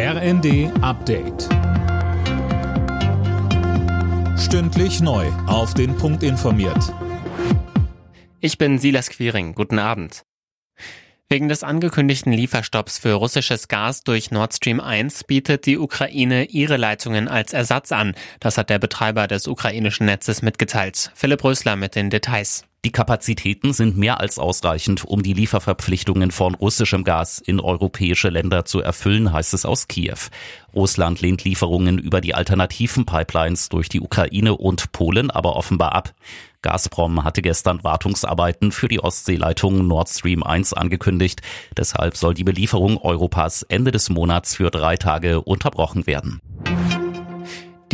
RND Update. Stündlich neu. Auf den Punkt informiert. Ich bin Silas Quiring. Guten Abend. Wegen des angekündigten Lieferstopps für russisches Gas durch Nord Stream 1 bietet die Ukraine ihre Leitungen als Ersatz an. Das hat der Betreiber des ukrainischen Netzes mitgeteilt. Philipp Rösler mit den Details. Die Kapazitäten sind mehr als ausreichend, um die Lieferverpflichtungen von russischem Gas in europäische Länder zu erfüllen, heißt es aus Kiew. Russland lehnt Lieferungen über die alternativen Pipelines durch die Ukraine und Polen aber offenbar ab. Gazprom hatte gestern Wartungsarbeiten für die Ostseeleitung Nord Stream 1 angekündigt. Deshalb soll die Belieferung Europas Ende des Monats für drei Tage unterbrochen werden.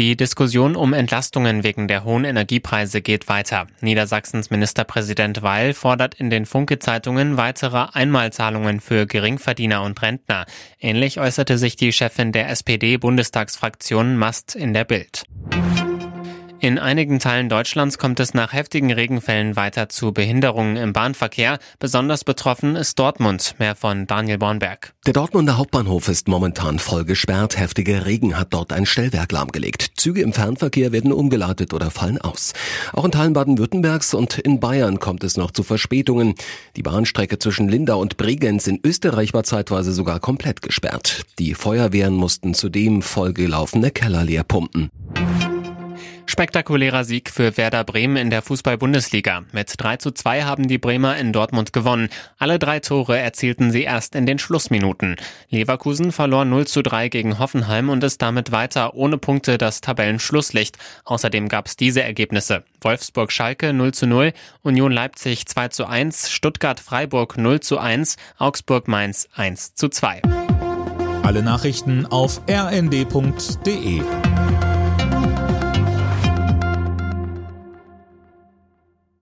Die Diskussion um Entlastungen wegen der hohen Energiepreise geht weiter. Niedersachsens Ministerpräsident Weil fordert in den Funke-Zeitungen weitere Einmalzahlungen für Geringverdiener und Rentner. Ähnlich äußerte sich die Chefin der SPD-Bundestagsfraktion Mast in der Bild. In einigen Teilen Deutschlands kommt es nach heftigen Regenfällen weiter zu Behinderungen im Bahnverkehr. Besonders betroffen ist Dortmund. Mehr von Daniel Bornberg. Der Dortmunder Hauptbahnhof ist momentan voll gesperrt. Heftiger Regen hat dort ein Stellwerk lahmgelegt. Züge im Fernverkehr werden umgeleitet oder fallen aus. Auch in Teilen Baden-Württembergs und in Bayern kommt es noch zu Verspätungen. Die Bahnstrecke zwischen Lindau und Bregenz in Österreich war zeitweise sogar komplett gesperrt. Die Feuerwehren mussten zudem vollgelaufene Keller leer pumpen. Spektakulärer Sieg für Werder Bremen in der Fußball-Bundesliga. Mit 3 zu 2 haben die Bremer in Dortmund gewonnen. Alle drei Tore erzielten sie erst in den Schlussminuten. Leverkusen verlor 0 zu 3 gegen Hoffenheim und ist damit weiter ohne Punkte das Tabellenschlusslicht. Außerdem gab es diese Ergebnisse. Wolfsburg-Schalke 0 zu 0, Union Leipzig 2 zu 1, Stuttgart-Freiburg 0 zu 1, Augsburg-Mainz 1 zu 2. Alle Nachrichten auf rnd.de